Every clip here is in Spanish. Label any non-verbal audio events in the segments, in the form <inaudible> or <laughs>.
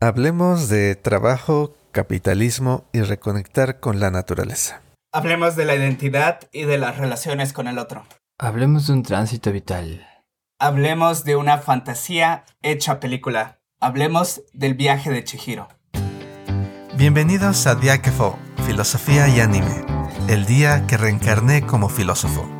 Hablemos de trabajo, capitalismo y reconectar con la naturaleza. Hablemos de la identidad y de las relaciones con el otro. Hablemos de un tránsito vital. Hablemos de una fantasía hecha película. Hablemos del viaje de Chihiro. Bienvenidos a Diakefo, Filosofía y Anime, el día que reencarné como filósofo.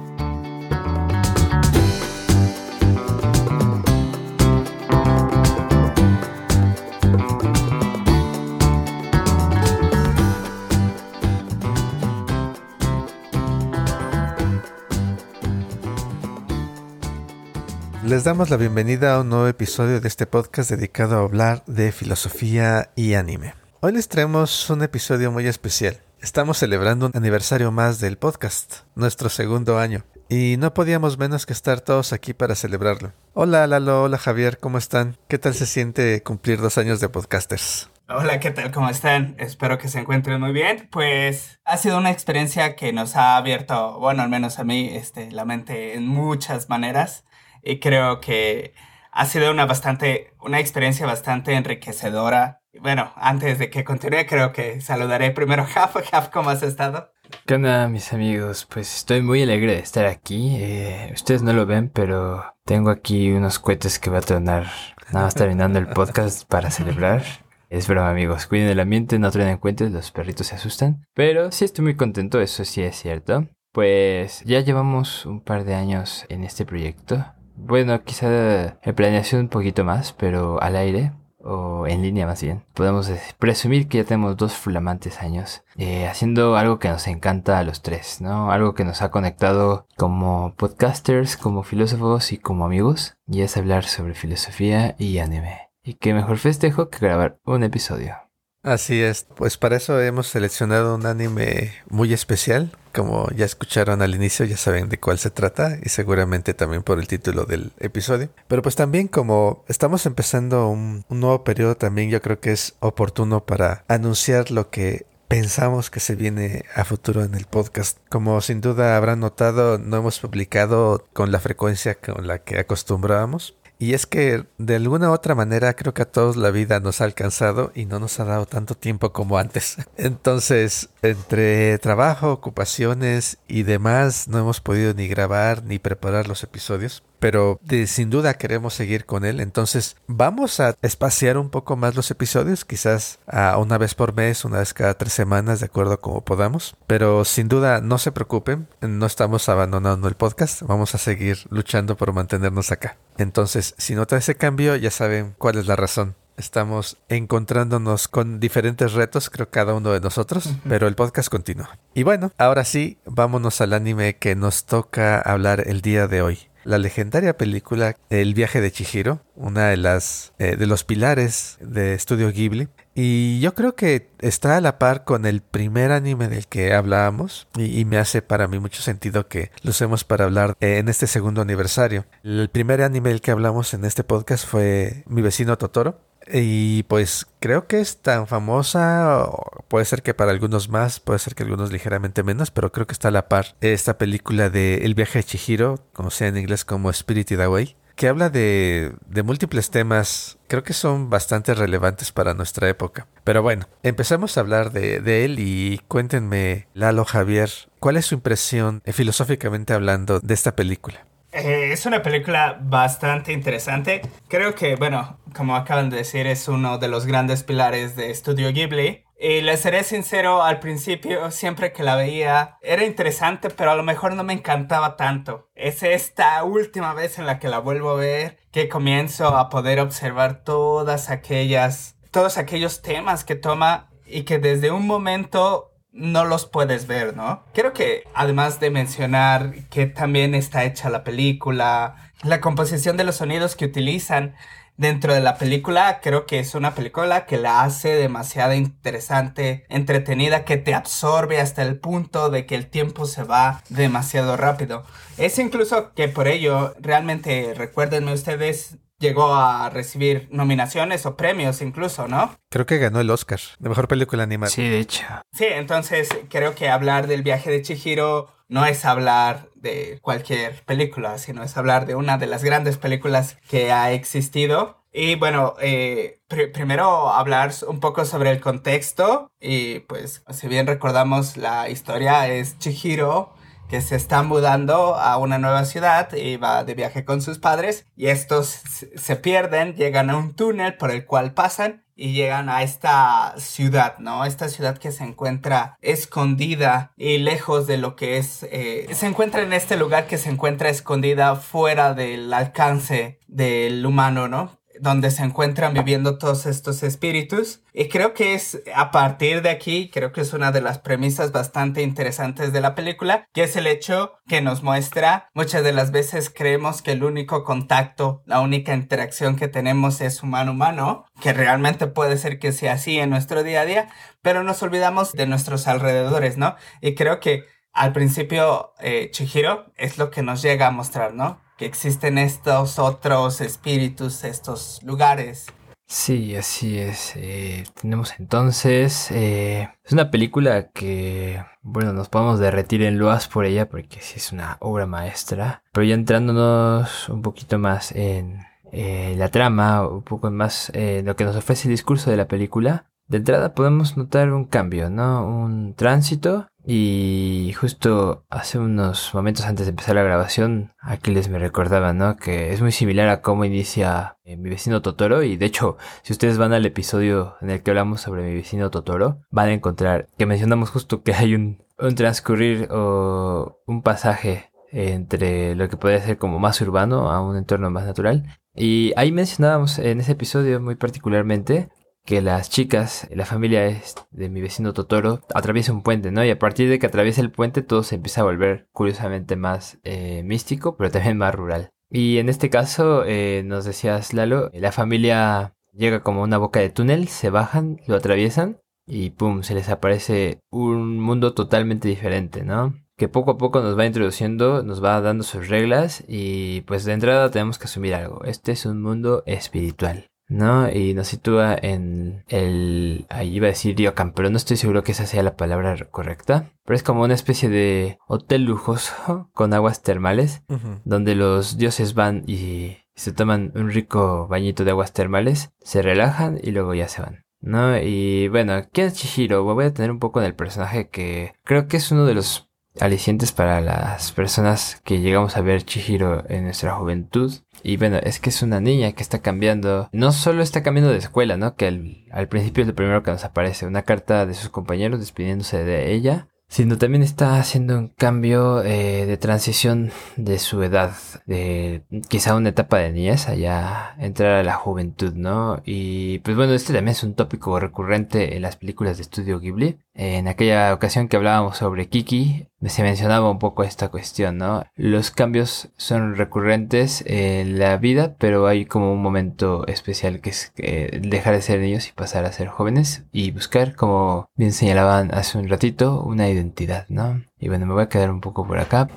Les damos la bienvenida a un nuevo episodio de este podcast dedicado a hablar de filosofía y anime. Hoy les traemos un episodio muy especial. Estamos celebrando un aniversario más del podcast, nuestro segundo año, y no podíamos menos que estar todos aquí para celebrarlo. Hola Lalo, hola Javier, ¿cómo están? ¿Qué tal se siente cumplir dos años de podcasters? Hola, ¿qué tal? ¿Cómo están? Espero que se encuentren muy bien. Pues ha sido una experiencia que nos ha abierto, bueno, al menos a mí, este, la mente en muchas maneras y creo que ha sido una bastante, una experiencia bastante enriquecedora. Bueno, antes de que continúe, creo que saludaré primero a Jaf. Jaf, ¿cómo has estado? ¿Qué onda, mis amigos? Pues estoy muy alegre de estar aquí. Eh, ustedes no lo ven, pero tengo aquí unos cohetes que va a tronar nada más terminando el podcast para celebrar. Es broma, amigos. Cuiden el ambiente, no traen cuentas, los perritos se asustan. Pero sí estoy muy contento, eso sí es cierto. Pues ya llevamos un par de años en este proyecto. Bueno, quizá en planeación un poquito más, pero al aire o en línea más bien. Podemos presumir que ya tenemos dos flamantes años eh, haciendo algo que nos encanta a los tres, ¿no? Algo que nos ha conectado como podcasters, como filósofos y como amigos. Y es hablar sobre filosofía y anime. Y qué mejor festejo que grabar un episodio. Así es, pues para eso hemos seleccionado un anime muy especial. Como ya escucharon al inicio, ya saben de cuál se trata y seguramente también por el título del episodio. Pero pues también como estamos empezando un, nuevo periodo, también yo creo que es oportuno para anunciar lo que pensamos que se viene a futuro en el podcast. Como sin duda habrán notado, no hemos publicado con la frecuencia con la que acostumbrábamos. Y es que de alguna u otra manera creo que a todos la vida nos ha alcanzado y no nos ha dado tanto tiempo como antes. <laughs> Entonces, entre trabajo, ocupaciones y demás, no hemos podido ni grabar ni preparar los episodios pero sin duda queremos seguir con él. Entonces vamos a espaciar un poco más los episodios, quizás a una vez por mes, una vez cada tres semanas, de acuerdo a como podamos. Pero sin duda no se preocupen, no estamos abandonando el podcast, vamos a seguir luchando por mantenernos acá. Entonces, si nota ese cambio, ya saben cuál es la razón. Estamos encontrándonos con diferentes retos, creo cada uno de nosotros, pero el podcast continúa. Y bueno, ahora sí, vámonos al anime que nos toca hablar el día de hoy la legendaria película El viaje de Chihiro, una de las eh, de los pilares de Estudio Ghibli. Y yo creo que está a la par con el primer anime del que hablábamos y, me hace para mí mucho sentido que lo usemos para hablar en este segundo aniversario. El primer anime del que hablamos en este podcast fue Mi vecino Totoro, y pues creo que es tan famosa, puede ser que para algunos más, puede ser que algunos ligeramente menos, pero creo que está a la par esta película de El viaje de Chihiro, como sea en inglés como Spirited Away, que habla de, de múltiples temas, creo que son bastante relevantes para nuestra época. Pero bueno, empezamos a hablar de, de él y cuéntenme, Lalo Javier, ¿cuál es su impresión, eh, filosóficamente hablando, de esta película? Eh, es una película bastante interesante. Creo que, bueno, como acaban de decir, es uno de los grandes pilares de Studio Ghibli. Y les seré sincero, al principio, siempre que la veía, era interesante, pero a lo mejor no me encantaba tanto. Es esta última vez en la que la vuelvo a ver que comienzo a poder observar todas aquellas, todos aquellos temas que toma y que desde un momento no los puedes ver, ¿no? Creo que además de mencionar que también está hecha la película, la composición de los sonidos que utilizan dentro de la película, creo que es una película que la hace demasiado interesante, entretenida, que te absorbe hasta el punto de que el tiempo se va demasiado rápido. Es incluso que por ello, realmente recuérdenme ustedes, llegó a recibir nominaciones o premios incluso, ¿no? Creo que ganó el Oscar de mejor película animada. Sí, de hecho. Sí, entonces creo que hablar del viaje de Chihiro no es hablar de cualquier película, sino es hablar de una de las grandes películas que ha existido. Y bueno, eh, primero hablar un poco sobre el contexto. Y pues, si bien recordamos la historia, es Chihiro que se está mudando a una nueva ciudad y va de viaje con sus padres y estos se pierden, llegan a un túnel por el cual pasan y llegan a esta ciudad, ¿no? Esta ciudad que se encuentra escondida y lejos de lo que es... Eh, se encuentra en este lugar que se encuentra escondida fuera del alcance del humano, ¿no? Donde se encuentran viviendo todos estos espíritus. Y creo que es a partir de aquí, creo que es una de las premisas bastante interesantes de la película, que es el hecho que nos muestra, muchas de las veces creemos que el único contacto, la única interacción que tenemos es humano-humano, que realmente puede ser que sea así en nuestro día a día, pero nos olvidamos de nuestros alrededores, ¿no? Y creo que al principio eh, Chihiro es lo que nos llega a mostrar, ¿no? Que existen estos otros espíritus, estos lugares. Sí, así es. Eh, tenemos entonces... Eh, es una película que, bueno, nos podemos derretir en loas por ella porque sí es una obra maestra. Pero ya entrándonos un poquito más en eh, la trama, un poco más en lo que nos ofrece el discurso de la película, de entrada podemos notar un cambio, ¿no? Un tránsito y justo hace unos momentos antes de empezar la grabación, Aquiles me recordaba, ¿no? Que es muy similar a cómo inicia eh, mi vecino Totoro. Y de hecho, si ustedes van al episodio en el que hablamos sobre mi vecino Totoro, van a encontrar que mencionamos justo que hay un, un transcurrir o un pasaje entre lo que podría ser como más urbano a un entorno más natural. Y ahí mencionábamos en ese episodio muy particularmente que las chicas, la familia de mi vecino Totoro, atraviesa un puente, ¿no? Y a partir de que atraviesa el puente todo se empieza a volver curiosamente más eh, místico, pero también más rural. Y en este caso, eh, nos decías Lalo, la familia llega como una boca de túnel, se bajan, lo atraviesan y pum, se les aparece un mundo totalmente diferente, ¿no? Que poco a poco nos va introduciendo, nos va dando sus reglas y pues de entrada tenemos que asumir algo. Este es un mundo espiritual. ¿No? Y nos sitúa en el, ahí iba a decir Ryokan, pero no estoy seguro que esa sea la palabra correcta. Pero es como una especie de hotel lujoso con aguas termales, donde los dioses van y se toman un rico bañito de aguas termales, se relajan y luego ya se van. ¿No? Y bueno, ¿quién es Chihiro? Voy a tener un poco en el personaje que creo que es uno de los alicientes para las personas que llegamos a ver Chihiro en nuestra juventud. Y bueno, es que es una niña que está cambiando, no solo está cambiando de escuela, ¿no? Que al, principio es lo primero que nos aparece, una carta de sus compañeros despidiéndose de ella sino también está haciendo un cambio eh, de transición de su edad, de quizá una etapa de niñez allá entrar a la juventud, ¿no? Y pues bueno, este también es un tópico recurrente en las películas de estudio Ghibli. En aquella ocasión que hablábamos sobre Kiki, se mencionaba un poco esta cuestión, ¿no? Los cambios son recurrentes en la vida, pero hay como un momento especial que es dejar de ser niños y pasar a ser jóvenes y buscar, como bien señalaban hace un ratito, una identidad, ¿no? Y bueno, me voy a quedar un poco por acá.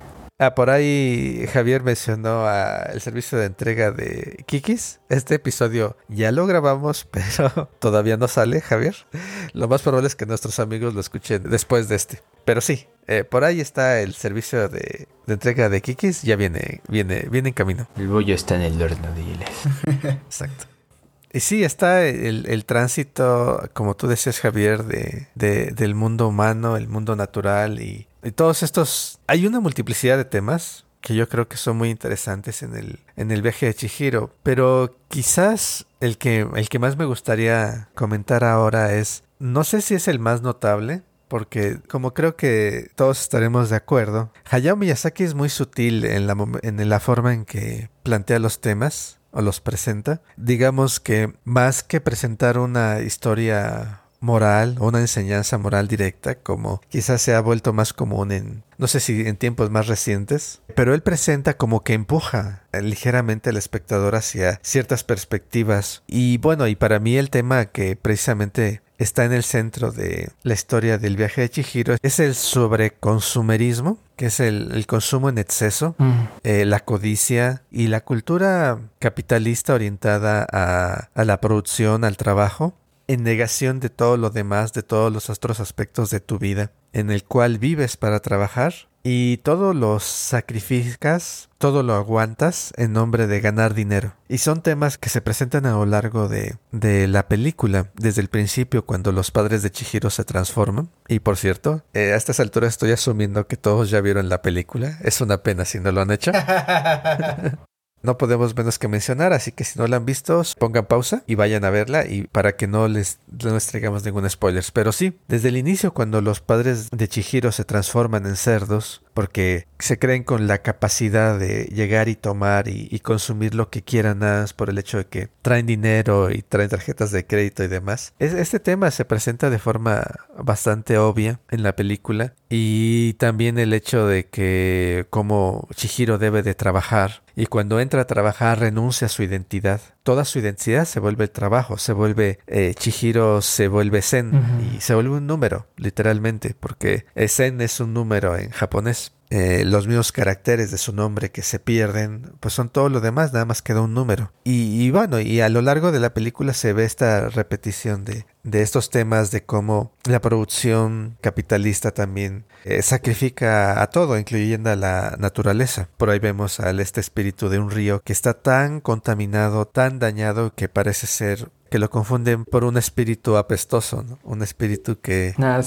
Ah, por ahí Javier mencionó el servicio de entrega de Kikis. Este episodio ya lo grabamos, <laughs> pero todavía no sale, Javier. Lo más probable es que nuestros amigos lo escuchen después de este. Pero sí, eh, por ahí está el servicio de, entrega de Kikis. Ya viene, viene, viene en camino. El bollo está en el horno, diles. <laughs> Exacto. Y sí, está el, tránsito, como tú decías, Javier, de, del mundo humano, el mundo natural y, todos estos... Hay una multiplicidad de temas que yo creo que son muy interesantes en el, en el viaje de Chihiro, pero quizás el que, el que más me gustaría comentar ahora es, no sé si es el más notable, porque como creo que todos estaremos de acuerdo, Hayao Miyazaki es muy sutil en la, en la forma en que plantea los temas o los presenta. Digamos que más que presentar una historia moral o una enseñanza moral directa, como quizás se ha vuelto más común en, no sé si en tiempos más recientes, pero él presenta como que empuja ligeramente al espectador hacia ciertas perspectivas. Y bueno, y para mí el tema que precisamente está en el centro de la historia del viaje de Chihiro es el sobreconsumerismo, que es el, consumo en exceso, mm. eh, la codicia y la cultura capitalista orientada a, a la producción, al trabajo, en negación de todo lo demás, de todos los otros aspectos de tu vida, en el cual vives para trabajar y todo lo sacrificas, todo lo aguantas en nombre de ganar dinero. Y son temas que se presentan a lo largo de, de la película, desde el principio cuando los padres de Chihiro se transforman. Y por cierto, eh, a estas alturas estoy asumiendo que todos ya vieron la película. Es una pena si no lo han hecho. <laughs> No podemos menos que mencionar, así que si no la han visto, pongan pausa y vayan a verla y para que no les, no les traigamos ningún spoiler. Pero sí, desde el inicio cuando los padres de Chihiro se transforman en cerdos, porque se creen con la capacidad de llegar y tomar y, consumir lo que quieran nada más por el hecho de que traen dinero y traen tarjetas de crédito y demás. este tema se presenta de forma bastante obvia en la película y también el hecho de que como Chihiro debe de trabajar y cuando entra a trabajar renuncia a su identidad. Toda su identidad se vuelve el trabajo, se vuelve eh, Chihiro, se vuelve Zen y se vuelve un número, literalmente, porque Zen es un número en japonés. Eh, los mismos caracteres de su nombre que se pierden, pues son todo lo demás, nada más queda un número. Y, bueno, y a lo largo de la película se ve esta repetición de, de estos temas de cómo la producción capitalista también eh, sacrifica a todo, incluyendo a la naturaleza. Por ahí vemos al este espíritu de un río que está tan contaminado, tan dañado que parece ser que lo confunden por un espíritu apestoso, ¿no? Un espíritu que, ah,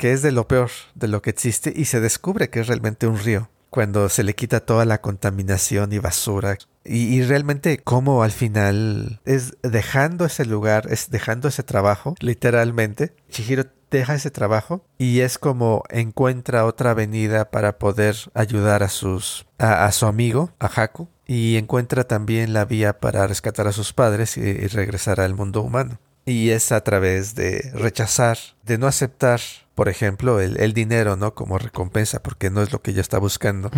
que es de lo peor de lo que existe y se descubre que es realmente un río cuando se le quita toda la contaminación y basura. Y, realmente cómo al final es dejando ese lugar, es dejando ese trabajo, literalmente. Chihiro deja ese trabajo y es como encuentra otra avenida para poder ayudar a sus a, a su amigo, a Haku, y encuentra también la vía para rescatar a sus padres y, regresar al mundo humano. Y es a través de rechazar, de no aceptar, por ejemplo, el, dinero, ¿no? Como recompensa, porque no es lo que ella está buscando.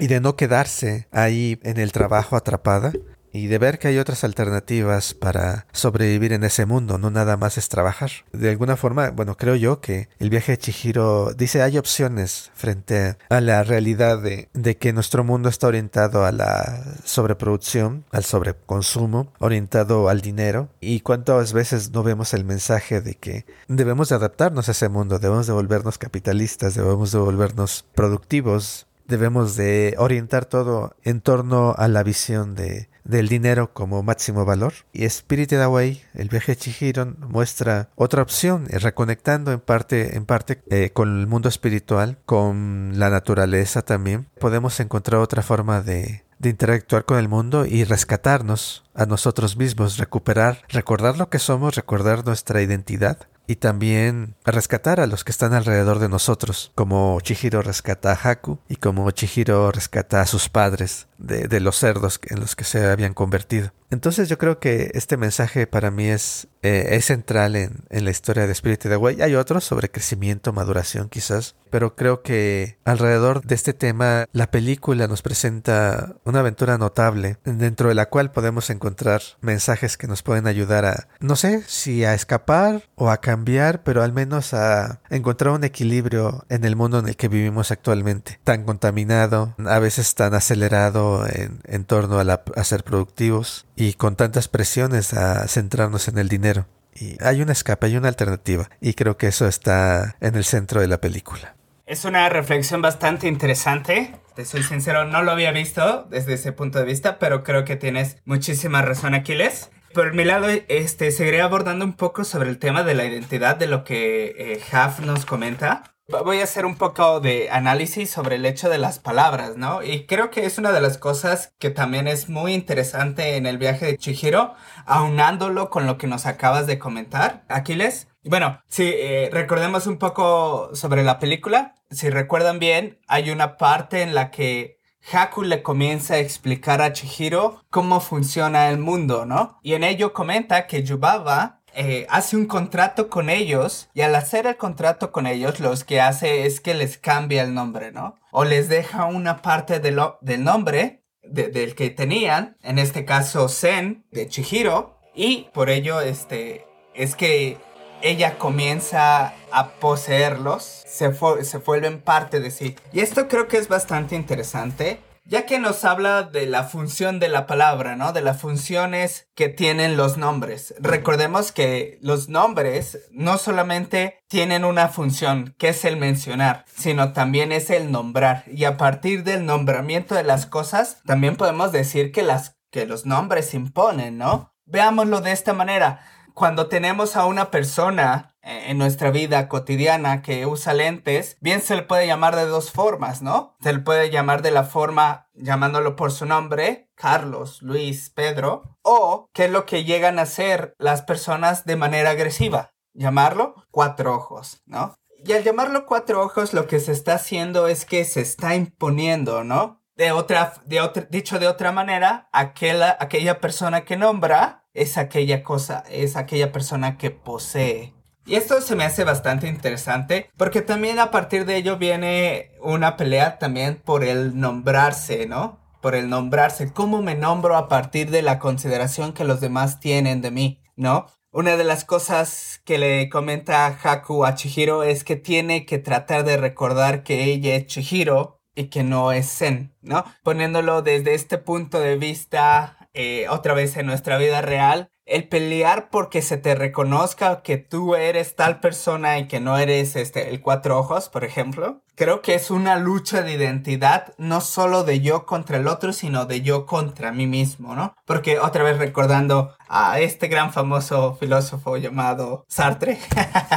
Y de no quedarse ahí en el trabajo atrapada, y de ver que hay otras alternativas para sobrevivir en ese mundo, no nada más es trabajar. De alguna forma, bueno, creo yo que el viaje de Chihiro dice hay opciones frente a la realidad de, que nuestro mundo está orientado a la sobreproducción, al sobreconsumo, orientado al dinero y cuántas veces no vemos el mensaje de que debemos de adaptarnos a ese mundo, debemos de volvernos capitalistas, debemos de volvernos productivos, debemos de orientar todo en torno a la visión de del dinero como máximo valor. Y Spirited Away, el viaje de Chihiro, muestra otra opción, eh, reconectando en parte, en parte eh, con el mundo espiritual, con la naturaleza también. Podemos encontrar otra forma de, de interactuar con el mundo y rescatarnos a nosotros mismos, recuperar, recordar lo que somos, recordar nuestra identidad y también rescatar a los que están alrededor de nosotros, como Chihiro rescata a Haku y como Chihiro rescata a sus padres de, de los cerdos en los que se habían convertido. Entonces yo creo que este mensaje para mí es, eh, es central en, en, la historia de Spirit Away. Hay otros sobre crecimiento, maduración quizás, pero creo que alrededor de este tema la película nos presenta una aventura notable dentro de la cual podemos encontrar mensajes que nos pueden ayudar a, no sé si a escapar o a cambiar, pero al menos a encontrar un equilibrio en el mundo en el que vivimos actualmente, tan contaminado, a veces tan acelerado en, torno a ser productivos y con tantas presiones a centrarnos en el dinero. Y hay un escape, hay una alternativa, y creo que eso está en el centro de la película. Es una reflexión bastante interesante. Te soy sincero, no lo había visto desde ese punto de vista, pero creo que tienes muchísima razón, Aquiles. Por mi lado, este, seguiré abordando un poco sobre el tema de la identidad de lo que eh, Haf nos comenta. Voy a hacer un poco de análisis sobre el hecho de las palabras, ¿no? Y creo que es una de las cosas que también es muy interesante en el viaje de Chihiro, aunándolo con lo que nos acabas de comentar, Aquiles. Bueno, si eh, recordemos un poco sobre la película, si recuerdan bien, hay una parte en la que Haku le comienza a explicar a Chihiro cómo funciona el mundo, ¿no? Y en ello comenta que Yubaba eh, hace un contrato con ellos y al hacer el contrato con ellos lo que hace es que les cambia el nombre, ¿no? O les deja una parte del nombre del que tenían, en este caso Zen de Chihiro, y por ello este, es que ella comienza a poseerlos, se, se vuelven parte de sí. Y esto creo que es bastante interesante ya que nos habla de la función de la palabra, ¿no? De las funciones que tienen los nombres. Recordemos que los nombres no solamente tienen una función, que es el mencionar, sino también es el nombrar. Y a partir del nombramiento de las cosas, también podemos decir que las que los nombres imponen, ¿no? Veámoslo de esta manera cuando tenemos a una persona en nuestra vida cotidiana que usa lentes, bien se le puede llamar de dos formas, ¿no? Se le puede llamar de la forma llamándolo por su nombre, Carlos, Luis, Pedro, o qué es lo que llegan a hacer las personas de manera agresiva, llamarlo cuatro ojos, ¿no? Y al llamarlo cuatro ojos lo que se está haciendo es que se está imponiendo, ¿no? De otra, de otra, dicho de otra manera, aquella, aquella persona que nombra es aquella cosa, es aquella persona que posee. Y esto se me hace bastante interesante porque también a partir de ello viene una pelea también por el nombrarse, ¿no? Por el nombrarse. ¿Cómo me nombro a partir de la consideración que los demás tienen de mí, ¿no? Una de las cosas que le comenta Haku a Chihiro es que tiene que tratar de recordar que ella es Chihiro y que no es Zen, ¿no? Poniéndolo desde este punto de vista eh, otra vez en nuestra vida real, el pelear porque se te reconozca que tú eres tal persona y que no eres este el cuatro ojos, por ejemplo, creo que es una lucha de identidad no solo de yo contra el otro, sino de yo contra mí mismo, ¿no? Porque otra vez recordando a este gran famoso filósofo llamado Sartre,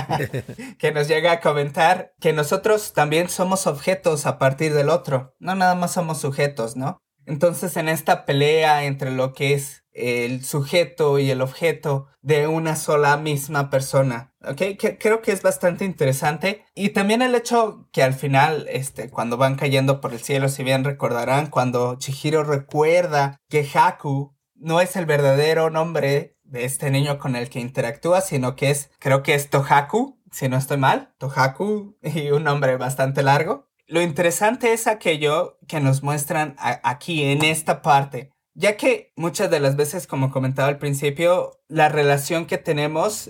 <laughs> que nos llega a comentar que nosotros también somos objetos a partir del otro, no nada más somos sujetos, ¿no? Entonces, en esta pelea entre lo que es el sujeto y el objeto de una sola misma persona, ¿ok? Que, creo que es bastante interesante. Y también el hecho que al final, este, cuando van cayendo por el cielo, si bien recordarán, cuando Chihiro recuerda que Haku no es el verdadero nombre de este niño con el que interactúa, sino que es, creo que es Tohaku, si no estoy mal, Tohaku <laughs> y un nombre bastante largo. Lo interesante es aquello que nos muestran aquí en esta parte, ya que muchas de las veces, como comentaba al principio, la relación que tenemos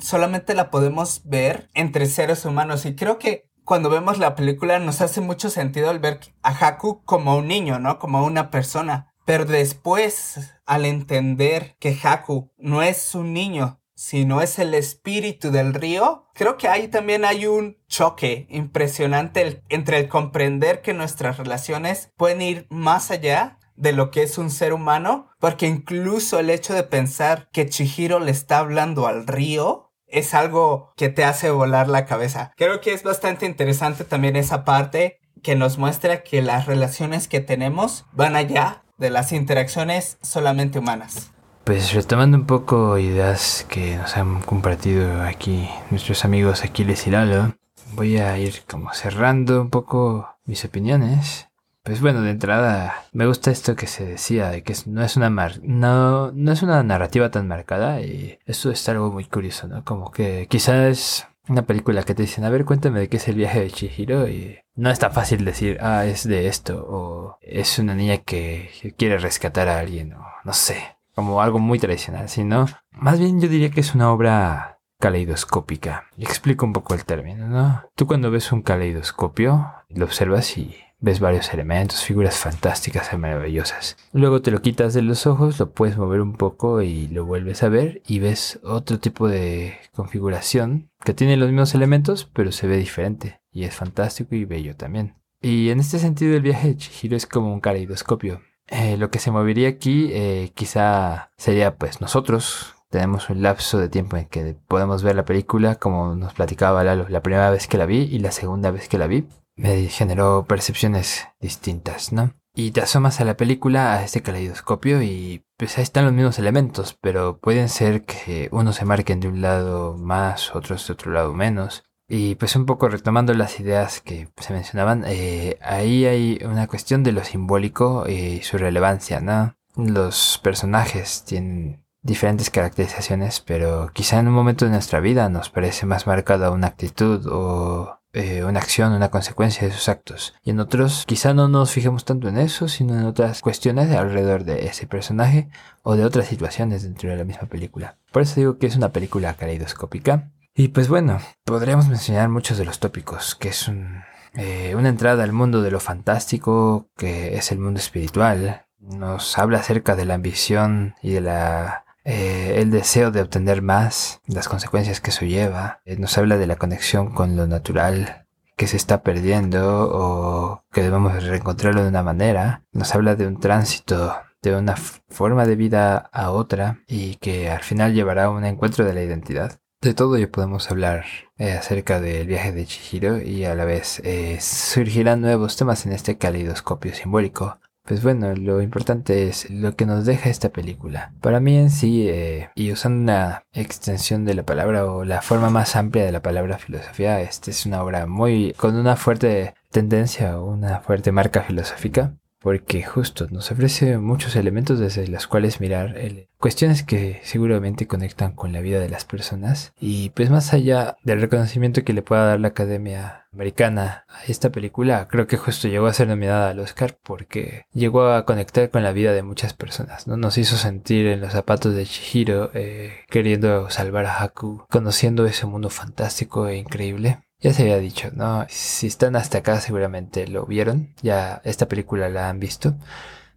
solamente la podemos ver entre seres humanos y creo que cuando vemos la película nos hace mucho sentido el ver a Haku como un niño, ¿no? Como una persona. Pero después, al entender que Haku no es un niño, si no es el espíritu del río, creo que ahí también hay un choque impresionante entre el comprender que nuestras relaciones pueden ir más allá de lo que es un ser humano, porque incluso el hecho de pensar que Chihiro le está hablando al río es algo que te hace volar la cabeza. Creo que es bastante interesante también esa parte que nos muestra que las relaciones que tenemos van allá de las interacciones solamente humanas. Pues retomando un poco ideas que nos han compartido aquí nuestros amigos Aquiles y Lalo, voy a ir como cerrando un poco mis opiniones. Pues bueno, de entrada me gusta esto que se decía de que no es una no, no es una narrativa tan marcada y eso es algo muy curioso, ¿no? Como que quizás una película que te dicen, a ver, cuéntame de qué es el viaje de Chihiro y no es tan fácil decir, ah, es de esto o es una niña que quiere rescatar a alguien o no sé como algo muy tradicional, sino más bien yo diría que es una obra caleidoscópica. Y explico un poco el término, ¿no? Tú cuando ves un caleidoscopio, lo observas y ves varios elementos, figuras fantásticas y maravillosas. Luego te lo quitas de los ojos, lo puedes mover un poco y lo vuelves a ver y ves otro tipo de configuración que tiene los mismos elementos, pero se ve diferente y es fantástico y bello también. Y en este sentido el viaje de Chihiro es como un caleidoscopio. Eh, lo que se movería aquí eh, quizá sería pues nosotros. Tenemos un lapso de tiempo en que podemos ver la película como nos platicaba Lalo la primera vez que la vi y la segunda vez que la vi. Me generó percepciones distintas, ¿no? Y te asomas a la película, a este caleidoscopio y pues ahí están los mismos elementos, pero pueden ser que unos se marquen de un lado más, otros de otro lado menos. Y pues un poco retomando las ideas que se mencionaban, eh, ahí hay una cuestión de lo simbólico y su relevancia, ¿no? Los personajes tienen diferentes caracterizaciones, pero quizá en un momento de nuestra vida nos parece más marcada una actitud o eh, una acción, una consecuencia de sus actos. Y en otros quizá no nos fijemos tanto en eso, sino en otras cuestiones alrededor de ese personaje o de otras situaciones dentro de la misma película. Por eso digo que es una película caleidoscópica y pues bueno, podríamos mencionar muchos de los tópicos, que es un eh, una entrada al mundo de lo fantástico, que es el mundo espiritual. Nos habla acerca de la ambición y de la eh, el deseo de obtener más, las consecuencias que eso lleva. Eh, nos habla de la conexión con lo natural que se está perdiendo o que debemos reencontrarlo de una manera. Nos habla de un tránsito de una forma de vida a otra y que al final llevará a un encuentro de la identidad. De todo ello podemos hablar eh, acerca del viaje de Chihiro y a la vez surgirán nuevos temas en este calidoscopio simbólico. Pues bueno, lo importante es lo que nos deja esta película. Para mí en sí, eh, y usando una extensión de la palabra o la forma más amplia de la palabra filosofía, esta es una obra muy con una fuerte tendencia o una fuerte marca filosófica porque justo nos ofrece muchos elementos desde los cuales mirar cuestiones que seguramente conectan con la vida de las personas y pues más allá del reconocimiento que le pueda dar la Academia Americana a esta película, creo que justo llegó a ser nominada al Oscar porque llegó a conectar con la vida de muchas personas, ¿no? Nos hizo sentir en los zapatos de Chihiro eh, queriendo salvar a Haku, conociendo ese mundo fantástico e increíble ya se había dicho, ¿no? Si están hasta acá seguramente lo vieron, ya esta película la han visto,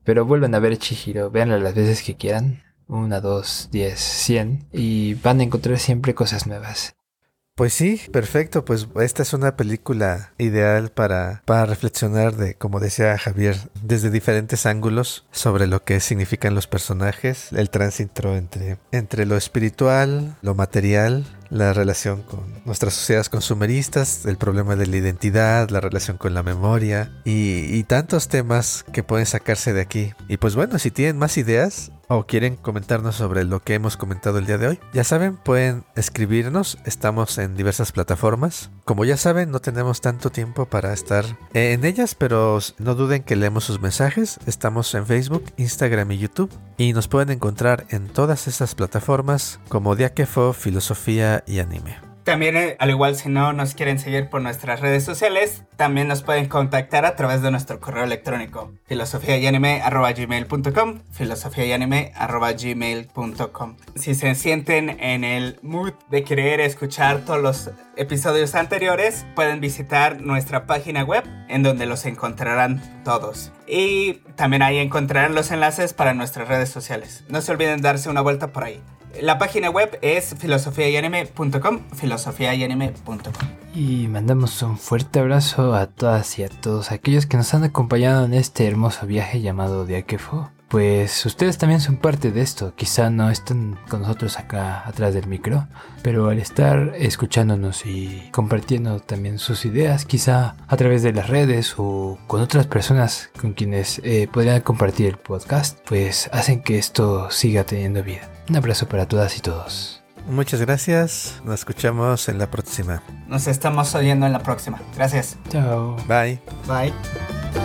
pero vuelven a ver Chihiro, véanla las veces que quieran, una, dos, diez, cien, y van a encontrar siempre cosas nuevas. Pues sí, perfecto. Pues esta es una película ideal para, para reflexionar de, como decía Javier, desde diferentes ángulos sobre lo que significan los personajes, el tránsito entre, entre lo espiritual, lo material, la relación con nuestras sociedades consumeristas, el problema de la identidad, la relación con la memoria y, y tantos temas que pueden sacarse de aquí. Y pues bueno, si tienen más ideas, o quieren comentarnos sobre lo que hemos comentado el día de hoy, ya saben, pueden escribirnos, estamos en diversas plataformas. Como ya saben, no tenemos tanto tiempo para estar en ellas, pero no duden que leemos sus mensajes. Estamos en Facebook, Instagram y YouTube y nos pueden encontrar en todas estas plataformas como Diakefo, Filosofía y Anime. También, eh, al igual si no nos quieren seguir por nuestras redes sociales, también nos pueden contactar a través de nuestro correo electrónico filosofiayanime.gmail.com filosofiayanime.gmail.com Si se sienten en el mood de querer escuchar todos los episodios anteriores, pueden visitar nuestra página web en donde los encontrarán todos. Y también ahí encontrarán los enlaces para nuestras redes sociales. No se olviden darse una vuelta por ahí. La página web es filosofiayanime.com, filosofiayanime.com. Y mandamos un fuerte abrazo a todas y a todos aquellos que nos han acompañado en este hermoso viaje llamado Diakefo. Pues ustedes también son parte de esto, quizá no están con nosotros acá atrás del micro, pero al estar escuchándonos y compartiendo también sus ideas, quizá a través de las redes o con otras personas con quienes eh, podrían compartir el podcast, pues hacen que esto siga teniendo vida. Un abrazo para todas y todos. Muchas gracias. Nos escuchamos en la próxima. Nos estamos oyendo en la próxima. Gracias. Chao. Bye. Bye.